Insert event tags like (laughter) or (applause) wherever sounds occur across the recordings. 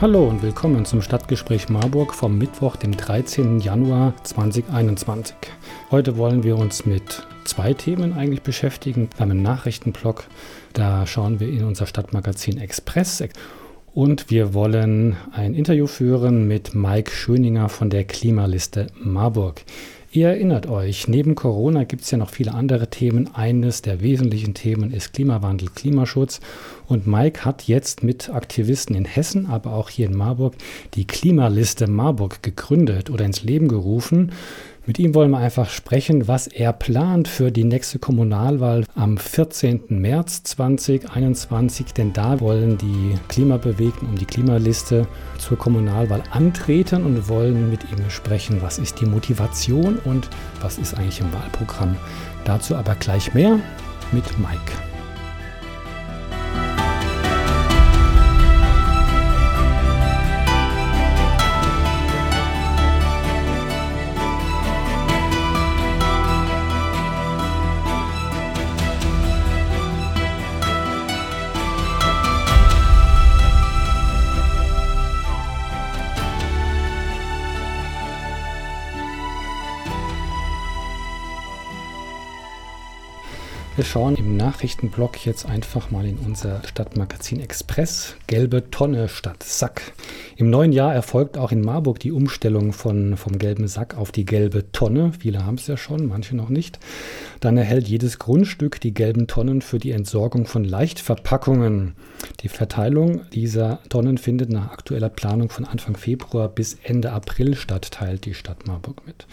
Hallo und willkommen zum Stadtgespräch Marburg vom Mittwoch, dem 13. Januar 2021. Heute wollen wir uns mit zwei Themen eigentlich beschäftigen. Wir haben Nachrichtenblock, da schauen wir in unser Stadtmagazin Express und wir wollen ein Interview führen mit Mike Schöninger von der Klimaliste Marburg. Ihr erinnert euch, neben Corona gibt es ja noch viele andere Themen. Eines der wesentlichen Themen ist Klimawandel, Klimaschutz. Und Mike hat jetzt mit Aktivisten in Hessen, aber auch hier in Marburg, die Klimaliste Marburg gegründet oder ins Leben gerufen. Mit ihm wollen wir einfach sprechen, was er plant für die nächste Kommunalwahl am 14. März 2021. Denn da wollen die Klimabewegten um die Klimaliste zur Kommunalwahl antreten und wollen mit ihm sprechen, was ist die Motivation und was ist eigentlich im Wahlprogramm. Dazu aber gleich mehr mit Mike. Wir schauen im Nachrichtenblock jetzt einfach mal in unser Stadtmagazin Express. Gelbe Tonne statt Sack. Im neuen Jahr erfolgt auch in Marburg die Umstellung von, vom gelben Sack auf die gelbe Tonne. Viele haben es ja schon, manche noch nicht. Dann erhält jedes Grundstück die gelben Tonnen für die Entsorgung von Leichtverpackungen. Die Verteilung dieser Tonnen findet nach aktueller Planung von Anfang Februar bis Ende April statt, teilt die Stadt Marburg mit.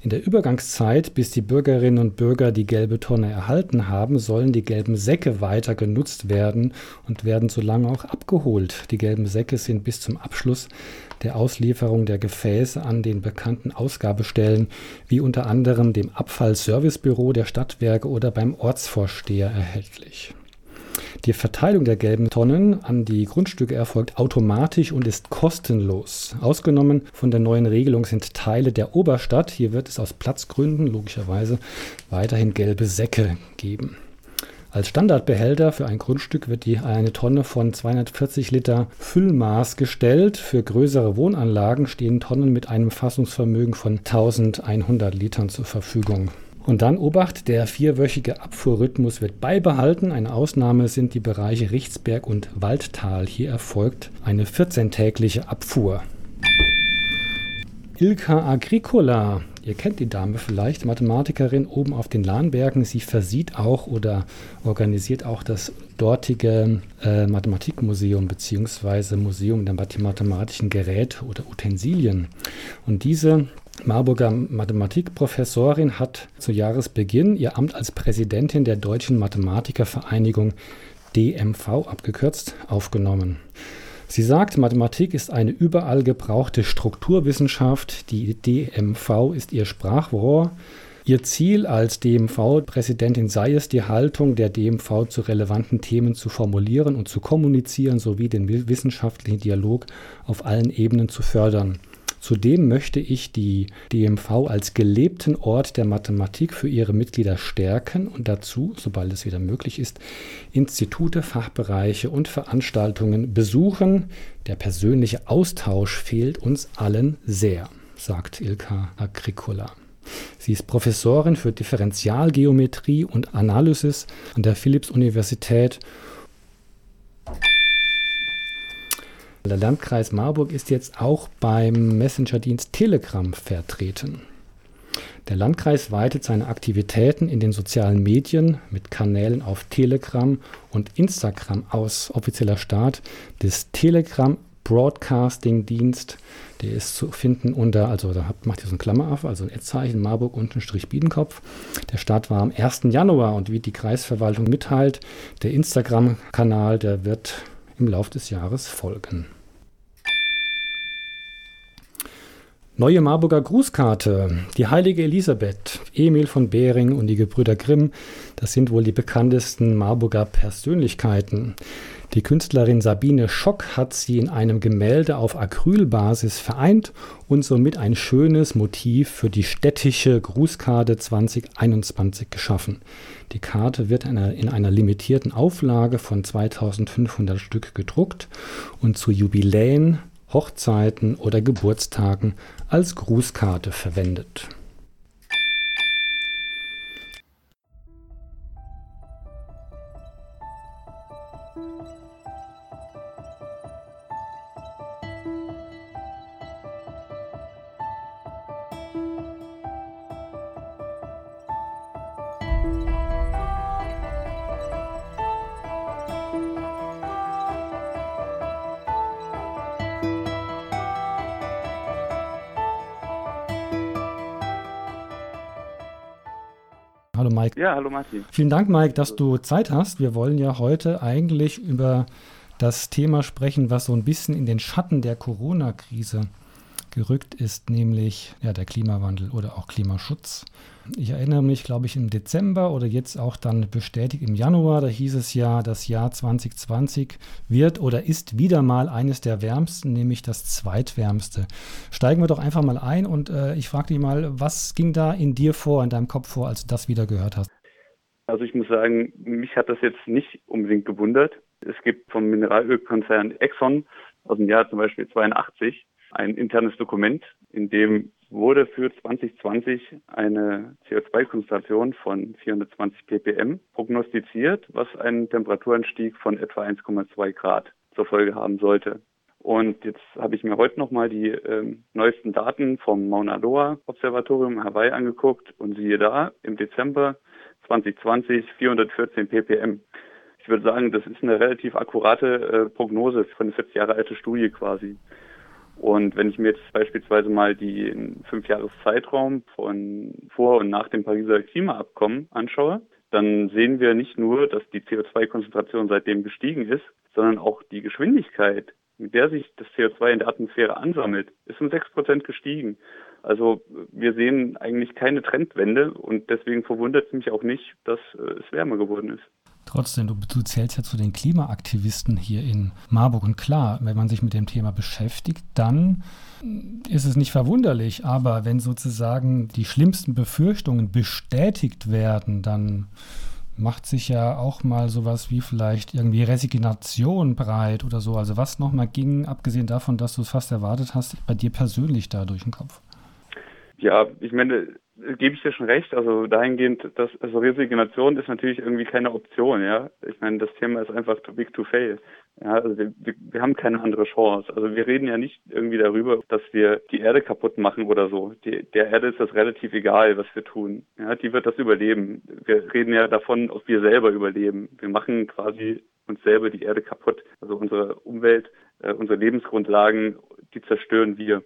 In der Übergangszeit, bis die Bürgerinnen und Bürger die gelbe Tonne erhalten haben, sollen die gelben Säcke weiter genutzt werden und werden so lange auch abgeholt. Die gelben Säcke sind bis zum Abschluss der Auslieferung der Gefäße an den bekannten Ausgabestellen, wie unter anderem dem Abfallservicebüro der Stadtwerke oder beim Ortsvorsteher erhältlich. Die Verteilung der gelben Tonnen an die Grundstücke erfolgt automatisch und ist kostenlos. Ausgenommen von der neuen Regelung sind Teile der Oberstadt. Hier wird es aus Platzgründen logischerweise weiterhin gelbe Säcke geben. Als Standardbehälter für ein Grundstück wird die eine Tonne von 240 Liter Füllmaß gestellt. Für größere Wohnanlagen stehen Tonnen mit einem Fassungsvermögen von 1100 Litern zur Verfügung. Und dann Obacht, der vierwöchige Abfuhrrhythmus wird beibehalten. Eine Ausnahme sind die Bereiche Richtsberg und Waldtal. Hier erfolgt eine 14-tägliche Abfuhr. Ilka Agricola Ihr kennt die Dame vielleicht, Mathematikerin oben auf den Lahnbergen. Sie versieht auch oder organisiert auch das dortige äh, Mathematikmuseum bzw. Museum der mathematischen Geräte oder Utensilien. Und diese Marburger Mathematikprofessorin hat zu Jahresbeginn ihr Amt als Präsidentin der Deutschen Mathematikervereinigung DMV abgekürzt aufgenommen. Sie sagt, Mathematik ist eine überall gebrauchte Strukturwissenschaft. Die DMV ist ihr Sprachrohr. Ihr Ziel als DMV-Präsidentin sei es, die Haltung der DMV zu relevanten Themen zu formulieren und zu kommunizieren sowie den wissenschaftlichen Dialog auf allen Ebenen zu fördern. Zudem möchte ich die DMV als gelebten Ort der Mathematik für ihre Mitglieder stärken und dazu, sobald es wieder möglich ist, Institute, Fachbereiche und Veranstaltungen besuchen. Der persönliche Austausch fehlt uns allen sehr, sagt Ilka Agricola. Sie ist Professorin für Differentialgeometrie und Analysis an der Philipps-Universität Der Landkreis Marburg ist jetzt auch beim Messenger-Dienst Telegram vertreten. Der Landkreis weitet seine Aktivitäten in den sozialen Medien mit Kanälen auf Telegram und Instagram aus. Offizieller Start des Telegram Broadcasting Dienst, der ist zu finden unter, also da macht ihr so ein Klammer auf, also ein Ad-Zeichen, Marburg unten Strich Biedenkopf. Der Start war am 1. Januar und wie die Kreisverwaltung mitteilt, der Instagram-Kanal, der wird im Laufe des Jahres folgen. Neue Marburger Grußkarte. Die heilige Elisabeth, Emil von Behring und die Gebrüder Grimm, das sind wohl die bekanntesten Marburger Persönlichkeiten. Die Künstlerin Sabine Schock hat sie in einem Gemälde auf Acrylbasis vereint und somit ein schönes Motiv für die städtische Grußkarte 2021 geschaffen. Die Karte wird in einer, in einer limitierten Auflage von 2500 Stück gedruckt und zu Jubiläen Hochzeiten oder Geburtstagen als Grußkarte verwendet. Hallo Mike. Ja, hallo Martin. Vielen Dank, Mike, dass du Zeit hast. Wir wollen ja heute eigentlich über das Thema sprechen, was so ein bisschen in den Schatten der Corona-Krise gerückt ist, nämlich ja, der Klimawandel oder auch Klimaschutz. Ich erinnere mich, glaube ich, im Dezember oder jetzt auch dann bestätigt im Januar, da hieß es ja, das Jahr 2020 wird oder ist wieder mal eines der wärmsten, nämlich das zweitwärmste. Steigen wir doch einfach mal ein und äh, ich frage dich mal, was ging da in dir vor, in deinem Kopf vor, als du das wieder gehört hast? Also ich muss sagen, mich hat das jetzt nicht unbedingt gewundert. Es gibt vom Mineralölkonzern Exxon aus dem Jahr zum Beispiel 82 ein internes Dokument, in dem wurde für 2020 eine CO2-Konzentration von 420 ppm prognostiziert, was einen Temperaturanstieg von etwa 1,2 Grad zur Folge haben sollte. Und jetzt habe ich mir heute nochmal die ähm, neuesten Daten vom Mauna Loa Observatorium Hawaii angeguckt und siehe da, im Dezember 2020 414 ppm. Ich würde sagen, das ist eine relativ akkurate äh, Prognose für eine 40 Jahre alte Studie quasi. Und wenn ich mir jetzt beispielsweise mal die fünf Jahres Zeitraum von vor und nach dem Pariser Klimaabkommen anschaue, dann sehen wir nicht nur, dass die CO2-Konzentration seitdem gestiegen ist, sondern auch die Geschwindigkeit, mit der sich das CO2 in der Atmosphäre ansammelt, ist um sechs Prozent gestiegen. Also wir sehen eigentlich keine Trendwende und deswegen verwundert es mich auch nicht, dass äh, es wärmer geworden ist. Trotzdem, du, du zählst ja zu den Klimaaktivisten hier in Marburg. Und klar, wenn man sich mit dem Thema beschäftigt, dann ist es nicht verwunderlich. Aber wenn sozusagen die schlimmsten Befürchtungen bestätigt werden, dann macht sich ja auch mal sowas wie vielleicht irgendwie Resignation breit oder so. Also was nochmal ging, abgesehen davon, dass du es fast erwartet hast, bei dir persönlich da durch den Kopf? Ja, ich meine, gebe ich dir schon recht. Also dahingehend, dass also Resignation ist natürlich irgendwie keine Option, ja. Ich meine, das Thema ist einfach too big to fail. Ja, also wir, wir, wir haben keine andere Chance. Also wir reden ja nicht irgendwie darüber, dass wir die Erde kaputt machen oder so. Die, der Erde ist das relativ egal, was wir tun. Ja, die wird das überleben. Wir reden ja davon, ob wir selber überleben. Wir machen quasi uns selber die Erde kaputt. Also unsere Umwelt, äh, unsere Lebensgrundlagen, die zerstören wir.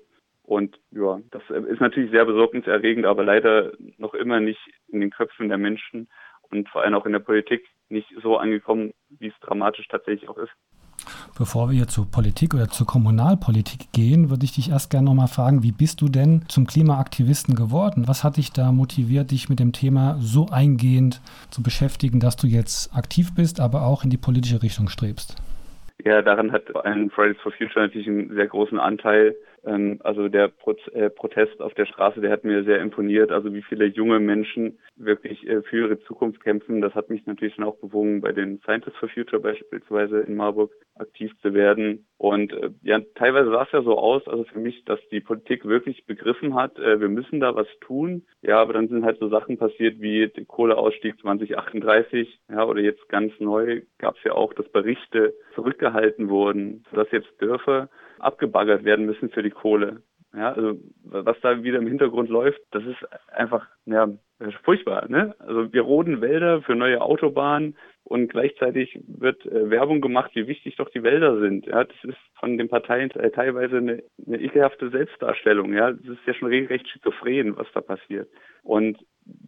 Und ja, das ist natürlich sehr besorgniserregend, aber leider noch immer nicht in den Köpfen der Menschen und vor allem auch in der Politik nicht so angekommen, wie es dramatisch tatsächlich auch ist. Bevor wir zur Politik oder zur Kommunalpolitik gehen, würde ich dich erst gerne nochmal fragen, wie bist du denn zum Klimaaktivisten geworden? Was hat dich da motiviert, dich mit dem Thema so eingehend zu beschäftigen, dass du jetzt aktiv bist, aber auch in die politische Richtung strebst? Ja, daran hat ein Fridays for Future natürlich einen sehr großen Anteil. Ähm, also der äh, Protest auf der Straße, der hat mir sehr imponiert. Also wie viele junge Menschen wirklich äh, für ihre Zukunft kämpfen. Das hat mich natürlich dann auch bewogen, bei den Scientists for Future beispielsweise in Marburg aktiv zu werden. Und äh, ja, teilweise sah es ja so aus, also für mich, dass die Politik wirklich begriffen hat, wir müssen da was tun. Ja, aber dann sind halt so Sachen passiert wie der Kohleausstieg 2038, ja, oder jetzt ganz neu gab es ja auch, dass Berichte zurückgehalten wurden, sodass jetzt Dörfer abgebaggert werden müssen für die Kohle. Ja, also was da wieder im Hintergrund läuft, das ist einfach ja furchtbar. Ne? Also wir roden Wälder für neue Autobahnen und gleichzeitig wird äh, Werbung gemacht, wie wichtig doch die Wälder sind. Ja, das ist von den Parteien äh, teilweise eine, eine ekelhafte Selbstdarstellung. Ja, das ist ja schon regelrecht schizophren, was da passiert. Und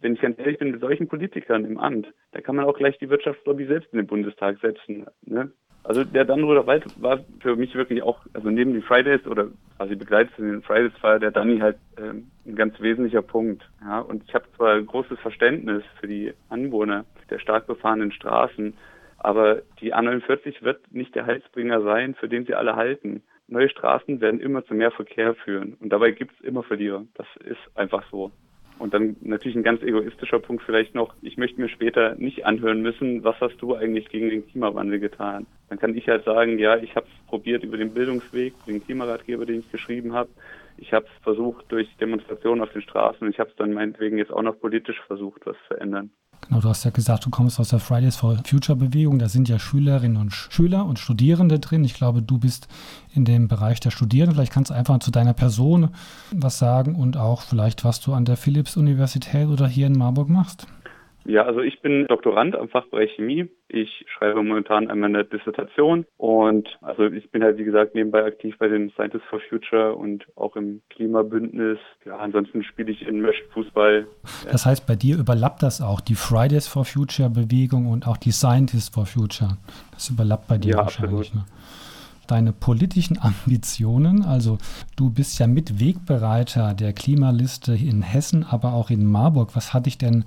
wenn ich ganz ehrlich bin, mit solchen Politikern im Amt, da kann man auch gleich die Wirtschaftslobby selbst in den Bundestag setzen. Ne? Also der Dannröder Wald war für mich wirklich auch, also neben den Fridays oder quasi begleitet in den Fridays, war der Danny halt ähm, ein ganz wesentlicher Punkt. Ja, und ich habe zwar großes Verständnis für die Anwohner der stark befahrenen Straßen, aber die A49 wird nicht der Heilsbringer sein, für den sie alle halten. Neue Straßen werden immer zu mehr Verkehr führen und dabei gibt es immer Verlierer. Das ist einfach so. Und dann natürlich ein ganz egoistischer Punkt vielleicht noch, ich möchte mir später nicht anhören müssen, was hast du eigentlich gegen den Klimawandel getan? Dann kann ich halt sagen, ja, ich habe es probiert über den Bildungsweg, den Klimaratgeber, den ich geschrieben habe. Ich habe es versucht durch Demonstrationen auf den Straßen und ich habe es dann meinetwegen jetzt auch noch politisch versucht, was zu ändern. Genau, du hast ja gesagt, du kommst aus der Fridays for Future Bewegung. Da sind ja Schülerinnen und Schüler und Studierende drin. Ich glaube, du bist in dem Bereich der Studierenden. Vielleicht kannst du einfach zu deiner Person was sagen und auch vielleicht, was du an der Philipps-Universität oder hier in Marburg machst. Ja, also ich bin Doktorand am Fachbereich Chemie. Ich schreibe momentan an meiner Dissertation und also ich bin halt wie gesagt nebenbei aktiv bei den Scientists for Future und auch im Klimabündnis. Ja, ansonsten spiele ich in Mösch Fußball. Das heißt, bei dir überlappt das auch die Fridays for Future Bewegung und auch die Scientists for Future. Das überlappt bei dir ja, wahrscheinlich. Absolut. Ne? Deine politischen Ambitionen. Also du bist ja Mitwegbereiter der Klimaliste in Hessen, aber auch in Marburg. Was hat dich denn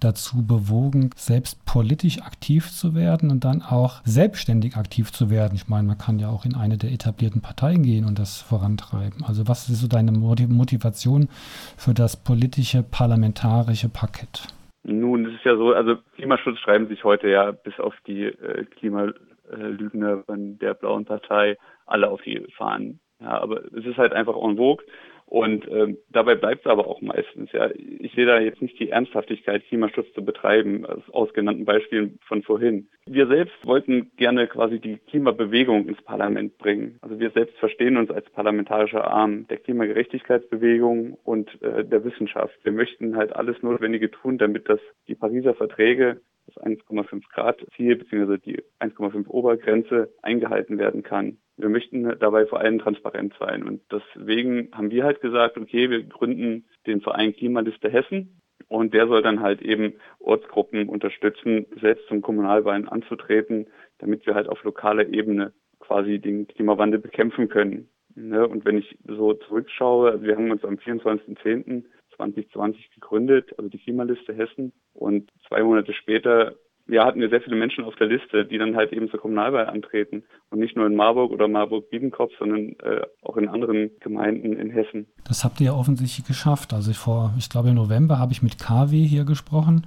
dazu bewogen, selbst politisch aktiv zu werden und dann auch selbstständig aktiv zu werden? Ich meine, man kann ja auch in eine der etablierten Parteien gehen und das vorantreiben. Also was ist so deine Motivation für das politische parlamentarische Parkett? Nun, es ist ja so, also Klimaschutz schreiben sich heute ja bis auf die äh, Klima äh, Lügner von der Blauen Partei alle auf die Fahnen. Ja, aber es ist halt einfach en vogue. Und ähm, dabei bleibt es aber auch meistens. Ja, ich sehe da jetzt nicht die Ernsthaftigkeit, Klimaschutz zu betreiben, aus genannten Beispielen von vorhin. Wir selbst wollten gerne quasi die Klimabewegung ins Parlament bringen. Also wir selbst verstehen uns als parlamentarischer Arm der Klimagerechtigkeitsbewegung und äh, der Wissenschaft. Wir möchten halt alles Notwendige tun, damit das die Pariser Verträge 1,5 Grad Ziel bzw. die 1,5 Obergrenze eingehalten werden kann. Wir möchten dabei vor allem transparent sein und deswegen haben wir halt gesagt, okay, wir gründen den Verein Klimaliste Hessen und der soll dann halt eben Ortsgruppen unterstützen, selbst zum Kommunalwahlen anzutreten, damit wir halt auf lokaler Ebene quasi den Klimawandel bekämpfen können. Und wenn ich so zurückschaue, also wir haben uns am 24.10. 2020 gegründet, also die Klimaliste Hessen. Und zwei Monate später ja, hatten wir sehr viele Menschen auf der Liste, die dann halt eben zur Kommunalwahl antreten. Und nicht nur in Marburg oder Marburg-Biedenkopf, sondern äh, auch in anderen Gemeinden in Hessen. Das habt ihr ja offensichtlich geschafft. Also vor, ich glaube im November habe ich mit KW hier gesprochen,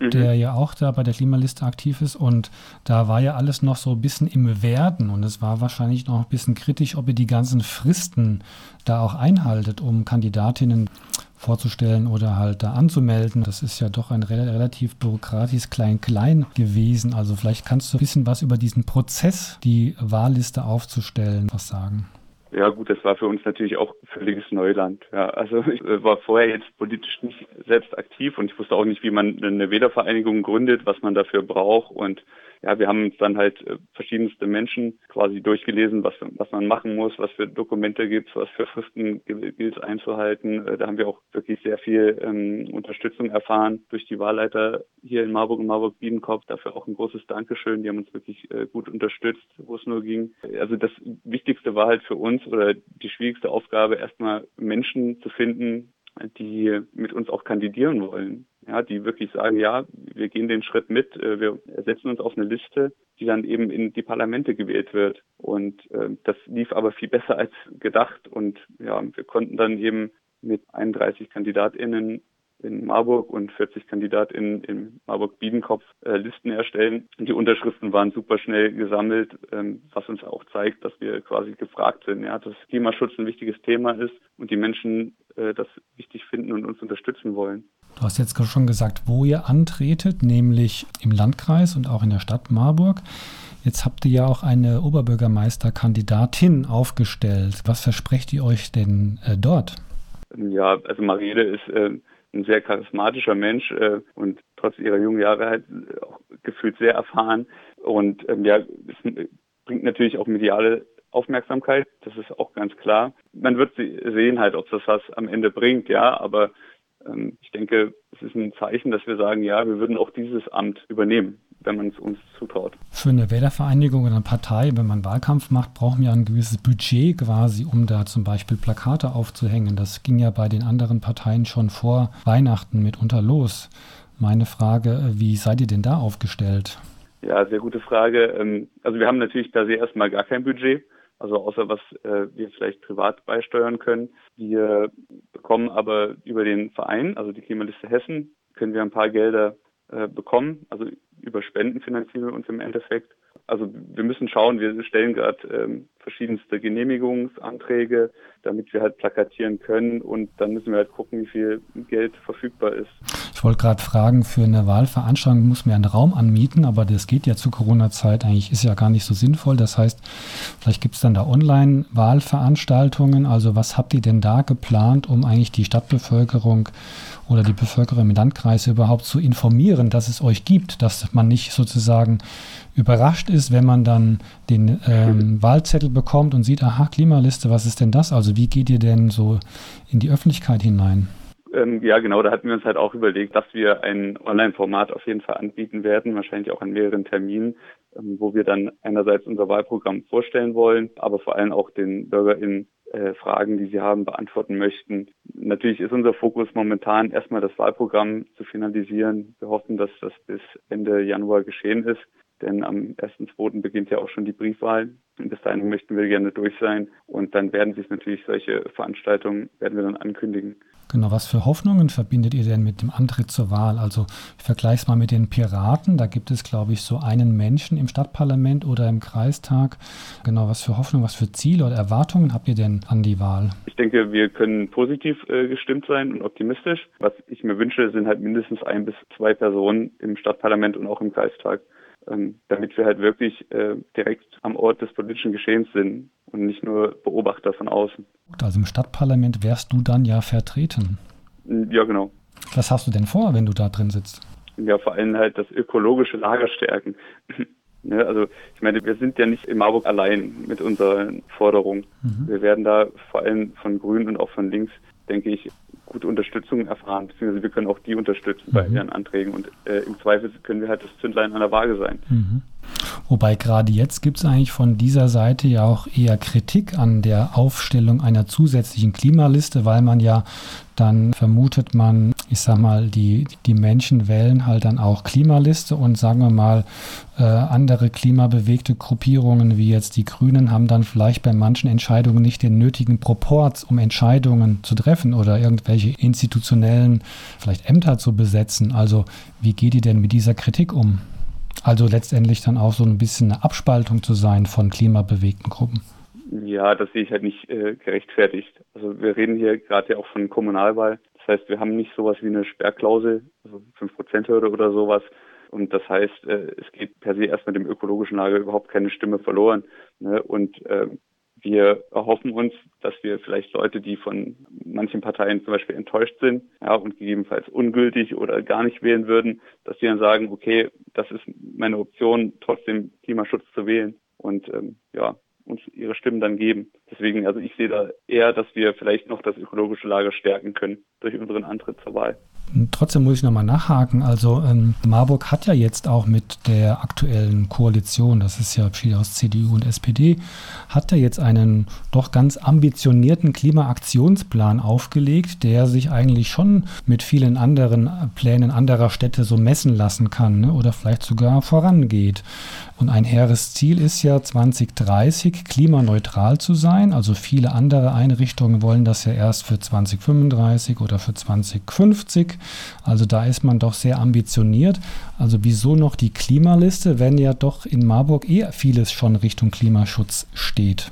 mhm. der ja auch da bei der Klimaliste aktiv ist. Und da war ja alles noch so ein bisschen im Werden. Und es war wahrscheinlich noch ein bisschen kritisch, ob ihr die ganzen Fristen da auch einhaltet, um Kandidatinnen vorzustellen oder halt da anzumelden. Das ist ja doch ein relativ bürokratisches Klein-Klein gewesen. Also vielleicht kannst du ein bisschen was über diesen Prozess, die Wahlliste aufzustellen, was sagen. Ja gut, das war für uns natürlich auch völliges Neuland. Ja, also (laughs) ich äh, war vorher jetzt politisch nicht selbst aktiv und ich wusste auch nicht, wie man eine Wählervereinigung gründet, was man dafür braucht und ja, wir haben uns dann halt äh, verschiedenste Menschen quasi durchgelesen, was, was man machen muss, was für Dokumente gibt was für Fristen gilt einzuhalten. Äh, da haben wir auch wirklich sehr viel ähm, Unterstützung erfahren durch die Wahlleiter hier in Marburg und Marburg-Biedenkopf. Dafür auch ein großes Dankeschön. Die haben uns wirklich äh, gut unterstützt, wo es nur ging. Also das Wichtigste war halt für uns oder die schwierigste Aufgabe, erstmal Menschen zu finden, die mit uns auch kandidieren wollen. Ja, die wirklich sagen, ja, wir gehen den Schritt mit, äh, wir setzen uns auf eine Liste, die dann eben in die Parlamente gewählt wird. Und äh, das lief aber viel besser als gedacht. Und ja, wir konnten dann eben mit 31 KandidatInnen in Marburg und 40 KandidatInnen in Marburg-Biedenkopf äh, Listen erstellen. Die Unterschriften waren super schnell gesammelt, ähm, was uns auch zeigt, dass wir quasi gefragt sind, ja, dass Klimaschutz ein wichtiges Thema ist und die Menschen äh, das wichtig finden und uns unterstützen wollen. Du hast jetzt schon gesagt, wo ihr antretet, nämlich im Landkreis und auch in der Stadt Marburg. Jetzt habt ihr ja auch eine Oberbürgermeisterkandidatin aufgestellt. Was versprecht ihr euch denn äh, dort? Ja, also Mariede ist äh, ein sehr charismatischer Mensch äh, und trotz ihrer jungen Jahre halt auch gefühlt sehr erfahren. Und ähm, ja, es bringt natürlich auch mediale Aufmerksamkeit, das ist auch ganz klar. Man wird sehen halt, ob das was am Ende bringt, ja, aber ähm, ich denke, es ist ein Zeichen, dass wir sagen, ja, wir würden auch dieses Amt übernehmen. Wenn man es uns zutraut. Für eine Wählervereinigung oder eine Partei, wenn man Wahlkampf macht, braucht man ja ein gewisses Budget quasi, um da zum Beispiel Plakate aufzuhängen. Das ging ja bei den anderen Parteien schon vor Weihnachten mitunter los. Meine Frage, wie seid ihr denn da aufgestellt? Ja, sehr gute Frage. Ähm, also wir haben natürlich per se erstmal gar kein Budget, also außer was äh, wir vielleicht privat beisteuern können. Wir bekommen aber über den Verein, also die Klimaliste Hessen, können wir ein paar Gelder äh, bekommen. Also über Spenden finanzieren wir uns im Endeffekt. Also wir müssen schauen, wir stellen gerade ähm, verschiedenste Genehmigungsanträge, damit wir halt plakatieren können und dann müssen wir halt gucken, wie viel Geld verfügbar ist. Ich wollte gerade fragen, für eine Wahlveranstaltung muss man einen Raum anmieten, aber das geht ja zu Corona-Zeit eigentlich, ist ja gar nicht so sinnvoll. Das heißt, vielleicht gibt es dann da Online-Wahlveranstaltungen. Also was habt ihr denn da geplant, um eigentlich die Stadtbevölkerung oder die Bevölkerung im Landkreis überhaupt zu informieren, dass es euch gibt, dass man nicht sozusagen überrascht ist, wenn man dann den ähm, Wahlzettel bekommt und sieht, aha, Klimaliste, was ist denn das? Also wie geht ihr denn so in die Öffentlichkeit hinein? Ähm, ja, genau, da hatten wir uns halt auch überlegt, dass wir ein Online-Format auf jeden Fall anbieten werden, wahrscheinlich auch an mehreren Terminen, ähm, wo wir dann einerseits unser Wahlprogramm vorstellen wollen, aber vor allem auch den BürgerInnen äh, Fragen, die sie haben, beantworten möchten. Natürlich ist unser Fokus momentan erstmal das Wahlprogramm zu finalisieren. Wir hoffen, dass das bis Ende Januar geschehen ist denn am 1.2. beginnt ja auch schon die Briefwahl. Und bis dahin möchten wir gerne durch sein. Und dann werden sich natürlich solche Veranstaltungen, werden wir dann ankündigen. Genau, was für Hoffnungen verbindet ihr denn mit dem Antritt zur Wahl? Also ich vergleiche es mal mit den Piraten. Da gibt es, glaube ich, so einen Menschen im Stadtparlament oder im Kreistag. Genau, was für Hoffnungen, was für Ziele oder Erwartungen habt ihr denn an die Wahl? Ich denke, wir können positiv äh, gestimmt sein und optimistisch. Was ich mir wünsche, sind halt mindestens ein bis zwei Personen im Stadtparlament und auch im Kreistag, damit wir halt wirklich äh, direkt am Ort des politischen Geschehens sind und nicht nur Beobachter von außen. Also im Stadtparlament wärst du dann ja vertreten. Ja, genau. Was hast du denn vor, wenn du da drin sitzt? Ja, vor allem halt das ökologische Lager stärken. ja, (clears throat) also ich meine, wir sind ja nicht in Marburg allein mit unseren Forderungen. Mhm. Wir werden da vor allem von Grünen und auch von links, denke ich, gute Unterstützung erfahren, beziehungsweise wir können auch die unterstützen mhm. bei ihren Anträgen und äh, im Zweifel können wir halt das Zündlein an der Waage sein. Mhm. Wobei gerade jetzt gibt es eigentlich von dieser Seite ja auch eher Kritik an der Aufstellung einer zusätzlichen Klimaliste, weil man ja dann vermutet man, ich sag mal, die, die Menschen wählen halt dann auch Klimaliste und sagen wir mal, äh, andere klimabewegte Gruppierungen wie jetzt die Grünen haben dann vielleicht bei manchen Entscheidungen nicht den nötigen Proports, um Entscheidungen zu treffen oder irgendwelche institutionellen vielleicht Ämter zu besetzen. Also wie geht ihr denn mit dieser Kritik um? Also letztendlich dann auch so ein bisschen eine Abspaltung zu sein von klimabewegten Gruppen. Ja, das sehe ich halt nicht äh, gerechtfertigt. Also wir reden hier gerade ja auch von Kommunalwahl. Das heißt, wir haben nicht sowas wie eine Sperrklausel, also 5%-Hürde oder sowas. Und das heißt, äh, es geht per se erst mit dem ökologischen Lager überhaupt keine Stimme verloren. Ne? Und äh, wir erhoffen uns, dass wir vielleicht Leute, die von manchen Parteien zum Beispiel enttäuscht sind, ja, und gegebenenfalls ungültig oder gar nicht wählen würden, dass die dann sagen, okay, das ist meine Option, trotzdem Klimaschutz zu wählen. Und ähm, ja, uns ihre Stimmen dann geben. Deswegen, also ich sehe da eher, dass wir vielleicht noch das ökologische Lager stärken können durch unseren Antritt zur Wahl. Trotzdem muss ich nochmal nachhaken. Also ähm, Marburg hat ja jetzt auch mit der aktuellen Koalition, das ist ja viel aus CDU und SPD, hat ja jetzt einen doch ganz ambitionierten Klimaaktionsplan aufgelegt, der sich eigentlich schon mit vielen anderen Plänen anderer Städte so messen lassen kann ne? oder vielleicht sogar vorangeht. Und ein hehres Ziel ist ja 2030 klimaneutral zu sein. Also viele andere Einrichtungen wollen das ja erst für 2035 oder für 2050. Also da ist man doch sehr ambitioniert. Also wieso noch die Klimaliste, wenn ja doch in Marburg eher vieles schon Richtung Klimaschutz steht?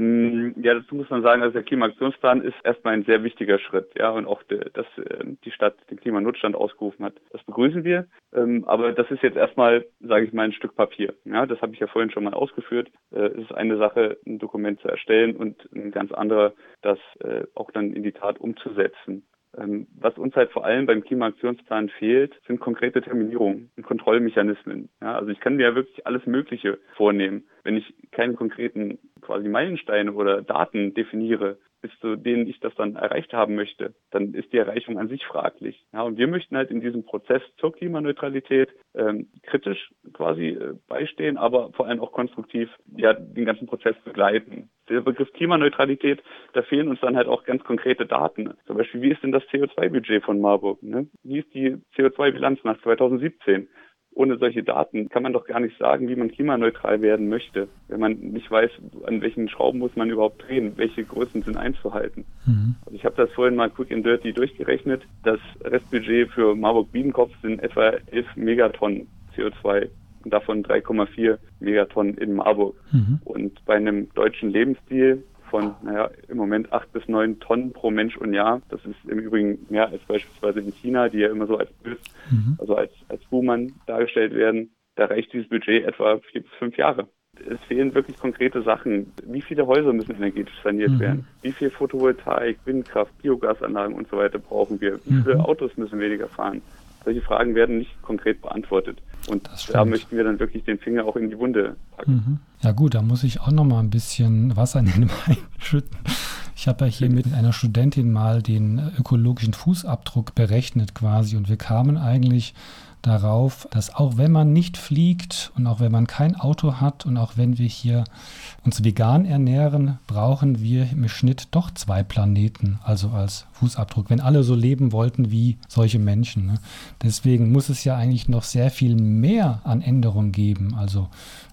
Ähm, ja, dazu muss man sagen, also der Klimaaktionsplan ist erstmal ein sehr wichtiger Schritt, ja, und auch, de, dass äh, die Stadt den Klimanotstand ausgerufen hat. Das begrüßen wir, ähm, aber das ist jetzt erstmal, sage ich mal, ein Stück Papier. Ja, das habe ich ja vorhin schon mal ausgeführt. Äh, es ist eine Sache, ein Dokument zu erstellen und ein ganz anderer, das äh, auch dann in die Tat umzusetzen. Ähm, was uns halt vor allem beim Klimaaktionsplan fehlt, sind konkrete Terminierungen und Kontrollmechanismen. Ja, also ich kann mir ja wirklich alles Mögliche vornehmen. Wenn ich keine konkreten quasi Meilensteine oder Daten definiere, bis zu denen ich das dann erreicht haben möchte, dann ist die Erreichung an sich fraglich. Ja, und wir möchten halt in diesem Prozess zur Klimaneutralität ähm, kritisch quasi äh, beistehen, aber vor allem auch konstruktiv ja den ganzen Prozess begleiten. Der Begriff Klimaneutralität, da fehlen uns dann halt auch ganz konkrete Daten. Zum Beispiel, wie ist denn das CO2-Budget von Marburg? Ne? Wie ist die CO2-Bilanz nach 2017? Ohne solche Daten kann man doch gar nicht sagen, wie man klimaneutral werden möchte, wenn man nicht weiß, an welchen Schrauben muss man überhaupt drehen, welche Größen sind einzuhalten. Mhm. Also ich habe das vorhin mal quick and dirty durchgerechnet. Das Restbudget für Marburg-Biedenkopf sind etwa 11 Megatonnen CO2 und davon 3,4 Megatonnen in Marburg. Mhm. Und bei einem deutschen Lebensstil von, naja, im Moment acht bis neun Tonnen pro Mensch und Jahr. Das ist im Übrigen mehr als beispielsweise in China, die ja immer so als Bös, mhm. also als, als Buhmann dargestellt werden. Da reicht dieses Budget etwa vier bis fünf Jahre. Es fehlen wirklich konkrete Sachen. Wie viele Häuser müssen energetisch saniert mhm. werden? Wie viel Photovoltaik, Windkraft, Biogasanlagen und so weiter brauchen wir? Wie viele mhm. Autos müssen weniger fahren? Solche Fragen werden nicht konkret beantwortet. Und da möchten wir dann wirklich den Finger auch in die Wunde packen. Mhm. Ja gut, da muss ich auch noch mal ein bisschen Wasser in den Wein (laughs) schütten. Ich habe ja hier mit einer Studentin mal den ökologischen Fußabdruck berechnet quasi und wir kamen eigentlich darauf, dass auch wenn man nicht fliegt und auch wenn man kein Auto hat und auch wenn wir hier uns vegan ernähren, brauchen wir im Schnitt doch zwei Planeten, also als Fußabdruck, wenn alle so leben wollten wie solche Menschen. Ne? Deswegen muss es ja eigentlich noch sehr viel mehr an Änderungen geben. Also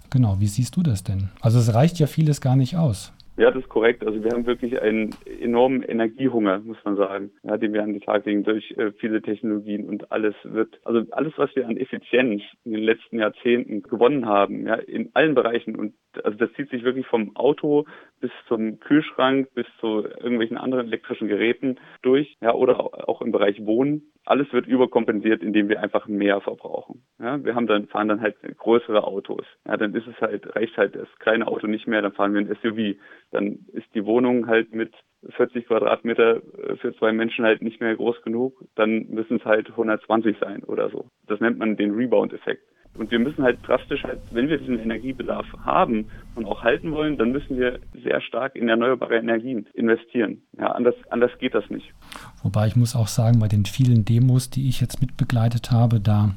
genau, wie siehst du das denn? Also es reicht ja vieles gar nicht aus. Ja, das ist korrekt. Also wir haben wirklich einen enormen Energiehunger, muss man sagen, ja, den wir an den Tag legen durch äh, viele Technologien und alles wird, also alles, was wir an Effizienz in den letzten Jahrzehnten gewonnen haben, ja, in allen Bereichen und also das zieht sich wirklich vom Auto bis zum Kühlschrank bis zu irgendwelchen anderen elektrischen Geräten durch, ja, oder auch im Bereich Wohnen. Alles wird überkompensiert, indem wir einfach mehr verbrauchen. Ja, wir haben dann, fahren dann halt größere Autos. Ja, dann ist es halt, reicht halt das kleine Auto nicht mehr, dann fahren wir ein SUV dann ist die Wohnung halt mit 40 Quadratmeter äh, für zwei Menschen halt nicht mehr groß genug, dann müssen es halt 120 sein oder so. Das nennt man den Rebound-Effekt. Und wir müssen halt drastisch halt, wenn wir diesen Energiebedarf haben und auch halten wollen, dann müssen wir sehr stark in erneuerbare Energien investieren. Ja, anders, anders geht das nicht. Wobei ich muss auch sagen, bei den vielen Demos, die ich jetzt mitbegleitet habe, da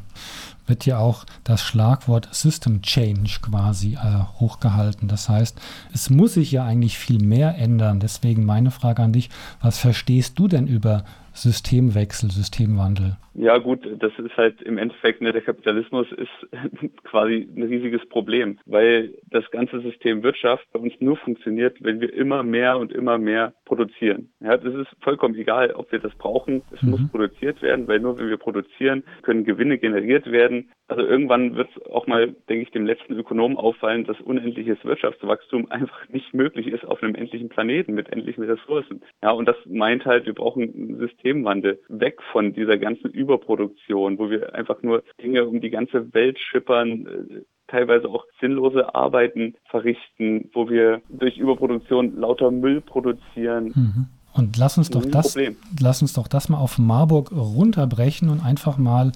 wird ja auch das Schlagwort System Change quasi äh, hochgehalten. Das heißt, es muss sich ja eigentlich viel mehr ändern. Deswegen meine Frage an dich, was verstehst du denn über Systemwechsel, Systemwandel? Ja gut, das ist halt im Endeffekt, ne, der Kapitalismus ist (laughs) quasi ein riesiges Problem, weil das ganze System Wirtschaft bei uns nur funktioniert, wenn wir immer mehr und immer mehr produzieren. Ja, das ist vollkommen egal, ob wir das brauchen. Es mhm. muss produziert werden, weil nur wenn wir produzieren, können Gewinne generiert werden. Also irgendwann wird es auch mal, denke ich, dem letzten Ökonomen auffallen, dass unendliches Wirtschaftswachstum (laughs) einfach nicht möglich ist auf einem endlichen Planeten mit endlichen Ressourcen. Ja, und das meint halt, wir brauchen einen Systemwandel weg von dieser ganzen Überproduktion, wo wir einfach nur Dinge um die ganze Welt schippern, äh, teilweise auch sinnlose Arbeiten verrichten, wo wir durch Überproduktion lauter Müll produzieren. Mhm. Und lass uns doch das, lass uns doch das mal auf Marburg runterbrechen und einfach mal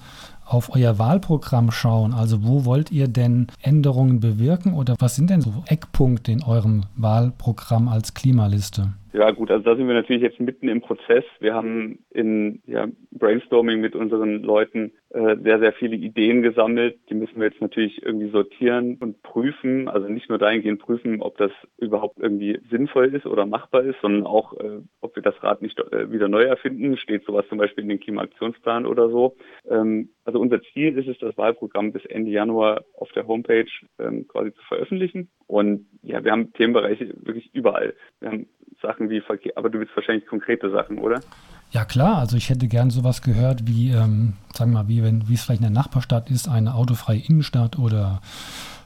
auf euer Wahlprogramm schauen. Also wo wollt ihr denn Änderungen bewirken oder was sind denn so Eckpunkte in eurem Wahlprogramm als Klimaliste? Ja gut, also da sind wir natürlich jetzt mitten im Prozess. Wir haben in ja, Brainstorming mit unseren Leuten sehr, sehr viele Ideen gesammelt. Die müssen wir jetzt natürlich irgendwie sortieren und prüfen. Also nicht nur dahingehend prüfen, ob das überhaupt irgendwie sinnvoll ist oder machbar ist, sondern auch, äh, ob wir das Rad nicht äh, wieder neu erfinden. Steht sowas zum Beispiel in den Klimaaktionsplan oder so. Ähm, also unser Ziel ist es, das Wahlprogramm bis Ende Januar auf der Homepage ähm, quasi zu veröffentlichen. Und ja, wir haben Themenbereiche wirklich überall. Wir haben Sachen wie Verkehr, aber du willst wahrscheinlich konkrete Sachen, oder? Ja klar, also ich hätte gern sowas gehört wie, ähm, sagen wir mal, wie wenn, wie es vielleicht in der Nachbarstadt ist, eine autofreie Innenstadt oder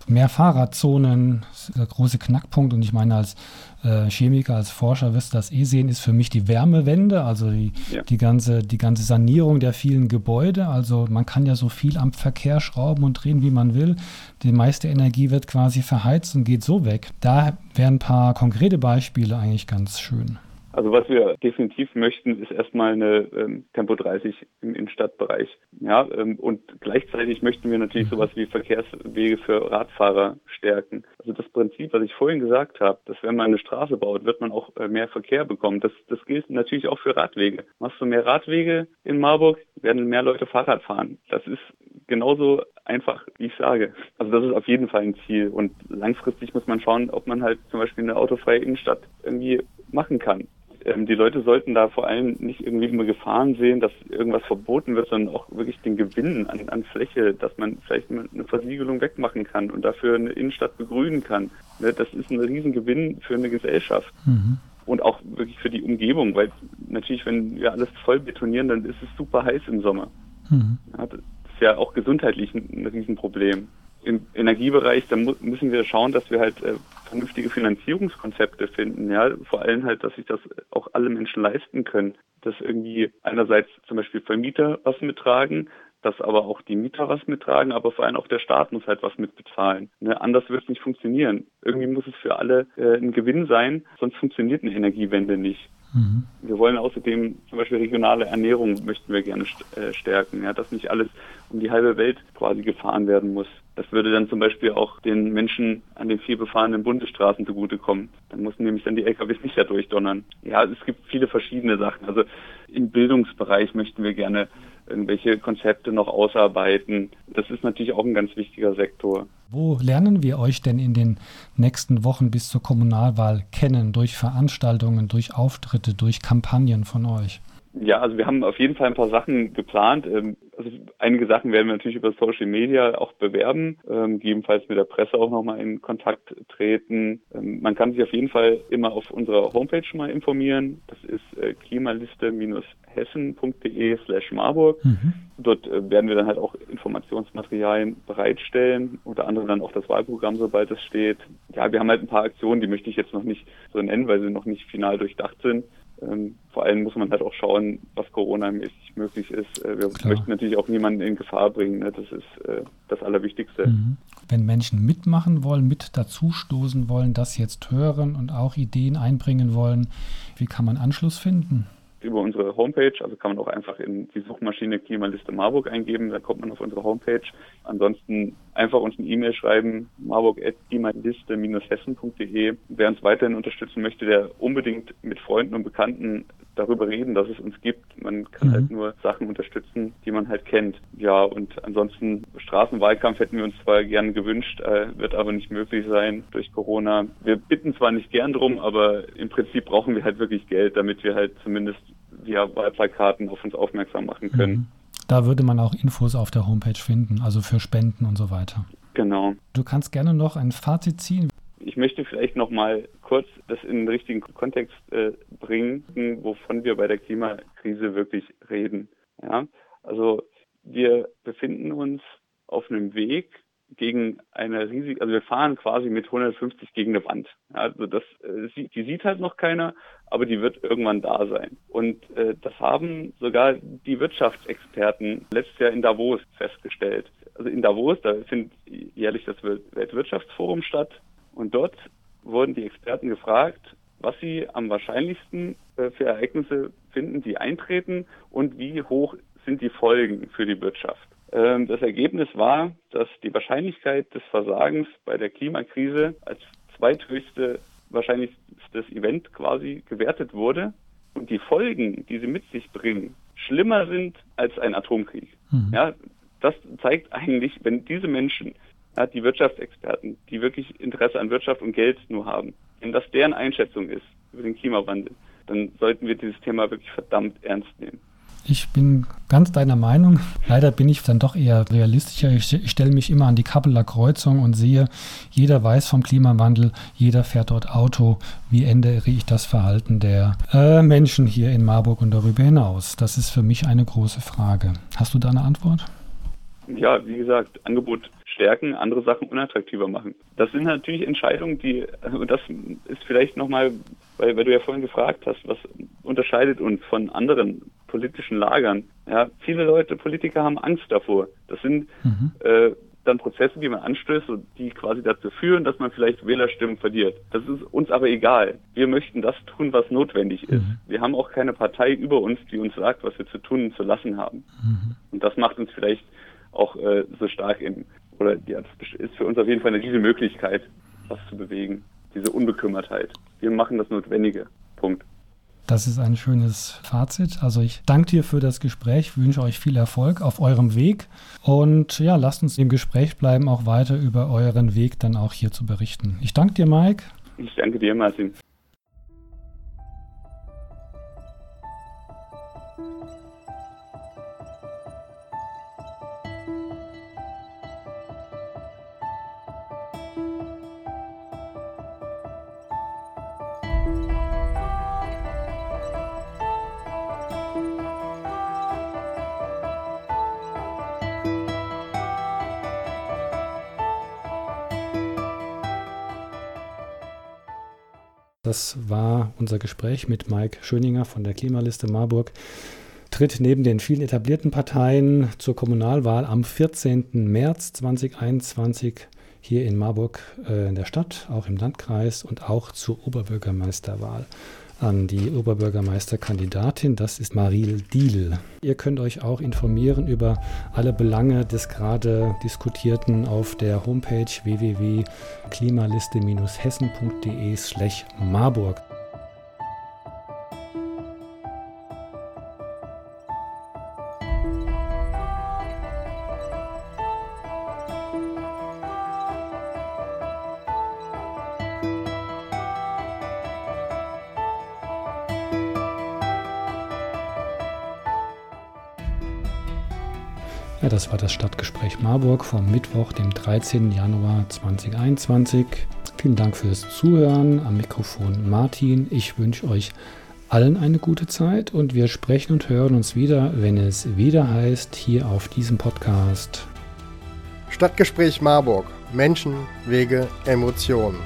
mehr Fahrradzonen, das ist der große Knackpunkt. Und ich meine, als äh, Chemiker, als Forscher wirst du das eh sehen, ist für mich die Wärmewende, also die, ja. die, ganze, die ganze Sanierung der vielen Gebäude. Also man kann ja so viel am Verkehr schrauben und drehen, wie man will. Die meiste Energie wird quasi verheizt und geht so weg. Da wären ein paar konkrete Beispiele eigentlich ganz schön. Also was wir definitiv möchten, ist erstmal eine ähm, Tempo 30 im Innenstadtbereich. Ja, ähm, und gleichzeitig möchten wir natürlich mhm. sowas wie Verkehrswege für Radfahrer stärken. Also das Prinzip, was ich vorhin gesagt habe, dass wenn man eine Straße baut, wird man auch äh, mehr Verkehr bekommen. Das, das gilt natürlich auch für Radwege. Machst du mehr Radwege in Marburg, werden mehr Leute Fahrrad fahren. Das ist genauso einfach, wie ich sage. Also das ist auf jeden Fall ein Ziel. Und langfristig muss man schauen, ob man halt zum Beispiel eine autofreie Innenstadt irgendwie machen kann. Ähm, die Leute sollten da vor allem nicht irgendwie immer Gefahren sehen, dass irgendwas verboten wird, sondern auch wirklich den Gewinn an, an Fläche, dass man vielleicht eine Versiegelung wegmachen kann und dafür eine Innenstadt begrünen kann. Ne, das ist ein Riesengewinn für eine Gesellschaft. Mhm und auch wirklich für die Umgebung, weil natürlich, wenn wir alles voll betonieren, dann ist es super heiß im Sommer. Mhm. Das ist ja auch gesundheitlich ein, ein Riesenproblem. Im Energiebereich, da mu müssen wir schauen, dass wir halt äh, vernünftige Finanzierungskonzepte finden, ja, vor allem halt, dass sich das auch alle Menschen leisten können, dass irgendwie einerseits zum Beispiel Vermieter was mittragen, dass aber auch die Mieter was mittragen, aber vor allem auch der Staat muss halt was mitbezahlen. Ne? Anders wird es nicht funktionieren. Irgendwie muss es für alle äh, ein Gewinn sein, sonst funktioniert eine Energiewende nicht. Mhm. Wir wollen außerdem zum Beispiel regionale Ernährung möchten wir gerne äh, stärken, ja, dass nicht alles um die halbe Welt quasi gefahren werden muss. Das würde dann zum Beispiel auch den Menschen an den viel befahrenen Bundesstraßen zugutekommen. Dann mussten nämlich dann die LKWs nicht da durchdonnern. Ja, es gibt viele verschiedene Sachen. Also im Bildungsbereich möchten wir gerne irgendwelche Konzepte noch ausarbeiten. Das ist natürlich auch ein ganz wichtiger Sektor. Wo lernen wir euch denn in den nächsten Wochen bis zur Kommunalwahl kennen? Durch Veranstaltungen, durch Auftritte, durch Kampagnen von euch? Ja, also wir haben auf jeden Fall ein paar Sachen geplant. Ähm, also einige Sachen werden wir natürlich über Social Media auch bewerben, ähm, gegebenenfalls mit der Presse auch nochmal in Kontakt treten. Ähm, man kann sich auf jeden Fall immer auf unserer Homepage mal informieren. Das ist äh, klimaliste-hessen.de slash Marburg. Mhm. Dort äh, werden wir dann halt auch Informationsmaterialien bereitstellen, unter anderem dann auch das Wahlprogramm, sobald es steht. Ja, wir haben halt ein paar Aktionen, die möchte ich jetzt noch nicht so nennen, weil sie noch nicht final durchdacht sind. Ähm, vor allem muss man halt auch schauen, was Corona-mäßig möglich ist. Äh, wir Klar. möchten natürlich auch niemanden in Gefahr bringen. Ne? Das ist äh, das Allerwichtigste. Mhm. Wenn Menschen mitmachen wollen, mit dazustoßen wollen, das jetzt hören und auch Ideen einbringen wollen, wie kann man Anschluss finden? Über unsere Homepage. Also kann man auch einfach in die Suchmaschine Klimaliste Marburg eingeben, dann kommt man auf unsere Homepage. Ansonsten einfach uns eine E-Mail schreiben, marburg.klimaliste-hessen.de. Wer uns weiterhin unterstützen möchte, der unbedingt mit Freunden und Bekannten darüber reden, dass es uns gibt. Man kann mhm. halt nur Sachen unterstützen, die man halt kennt. Ja, und ansonsten Straßenwahlkampf hätten wir uns zwar gern gewünscht, äh, wird aber nicht möglich sein durch Corona. Wir bitten zwar nicht gern drum, aber im Prinzip brauchen wir halt wirklich Geld, damit wir halt zumindest via Wahlplakaten auf uns aufmerksam machen können. Mhm. Da würde man auch Infos auf der Homepage finden, also für Spenden und so weiter. Genau. Du kannst gerne noch ein Fazit ziehen. Ich möchte vielleicht noch mal kurz das in den richtigen Kontext äh, bringen, wovon wir bei der Klimakrise wirklich reden. Ja, also wir befinden uns auf einem Weg gegen eine riesige, also wir fahren quasi mit 150 gegen eine Wand. Ja, also das, äh, die sieht halt noch keiner, aber die wird irgendwann da sein. Und äh, das haben sogar die Wirtschaftsexperten letztes Jahr in Davos festgestellt. Also in Davos, da findet jährlich das Weltwirtschaftsforum statt und dort wurden die Experten gefragt, was sie am wahrscheinlichsten äh, für Ereignisse finden, die eintreten und wie hoch sind die Folgen für die Wirtschaft. Ähm, das Ergebnis war, dass die Wahrscheinlichkeit des Versagens bei der Klimakrise als zweithöchste wahrscheinlichstes Event quasi gewertet wurde und die Folgen, die sie mit sich bringen, schlimmer sind als ein Atomkrieg. Mhm. Ja, das zeigt eigentlich, wenn diese Menschen ja, die Wirtschaftsexperten, die wirklich Interesse an Wirtschaft und Geld nur haben, wenn das deren Einschätzung ist über den Klimawandel, dann sollten wir dieses Thema wirklich verdammt ernst nehmen. Ich bin ganz deiner Meinung. Leider bin ich dann doch eher realistischer. Ich, ich stelle mich immer an die Kappeler Kreuzung und sehe, jeder weiß vom Klimawandel, jeder fährt dort Auto. Wie ändere ich das Verhalten der äh, Menschen hier in Marburg und darüber hinaus? Das ist für mich eine große Frage. Hast du da eine Antwort? Ja, wie gesagt, Angebot stärken, andere Sachen unattraktiver machen. Das sind natürlich Entscheidungen, die, und das ist vielleicht nochmal, weil, weil du ja vorhin gefragt hast, was unterscheidet uns von anderen politischen Lagern. Ja, viele Leute, Politiker haben Angst davor. Das sind, mhm. äh, dann Prozesse, die man anstößt und die quasi dazu führen, dass man vielleicht Wählerstimmen verliert. Das ist uns aber egal. Wir möchten das tun, was notwendig ist. Mhm. Wir haben auch keine Partei über uns, die uns sagt, was wir zu tun und zu lassen haben. Mhm. Und das macht uns vielleicht auch äh, so stark in, oder ja, das ist für uns auf jeden Fall eine riesige Möglichkeit, was zu bewegen. Diese Unbekümmertheit. Wir machen das Notwendige. Punkt. Das ist ein schönes Fazit. Also ich danke dir für das Gespräch, wünsche euch viel Erfolg auf eurem Weg und ja, lasst uns im Gespräch bleiben, auch weiter über euren Weg dann auch hier zu berichten. Ich danke dir, Mike. Ich danke dir, Martin. Das war unser Gespräch mit Mike Schöninger von der Klimaliste Marburg. Tritt neben den vielen etablierten Parteien zur Kommunalwahl am 14. März 2021 hier in Marburg äh, in der Stadt, auch im Landkreis und auch zur Oberbürgermeisterwahl an die Oberbürgermeisterkandidatin. Das ist Maril Diel. Ihr könnt euch auch informieren über alle Belange des gerade diskutierten auf der Homepage www.klimaliste-hessen.de/marburg. Ja, das war das Stadtgespräch Marburg vom Mittwoch, dem 13. Januar 2021. Vielen Dank fürs Zuhören. Am Mikrofon Martin. Ich wünsche euch allen eine gute Zeit und wir sprechen und hören uns wieder, wenn es wieder heißt, hier auf diesem Podcast. Stadtgespräch Marburg. Menschen, Wege, Emotionen.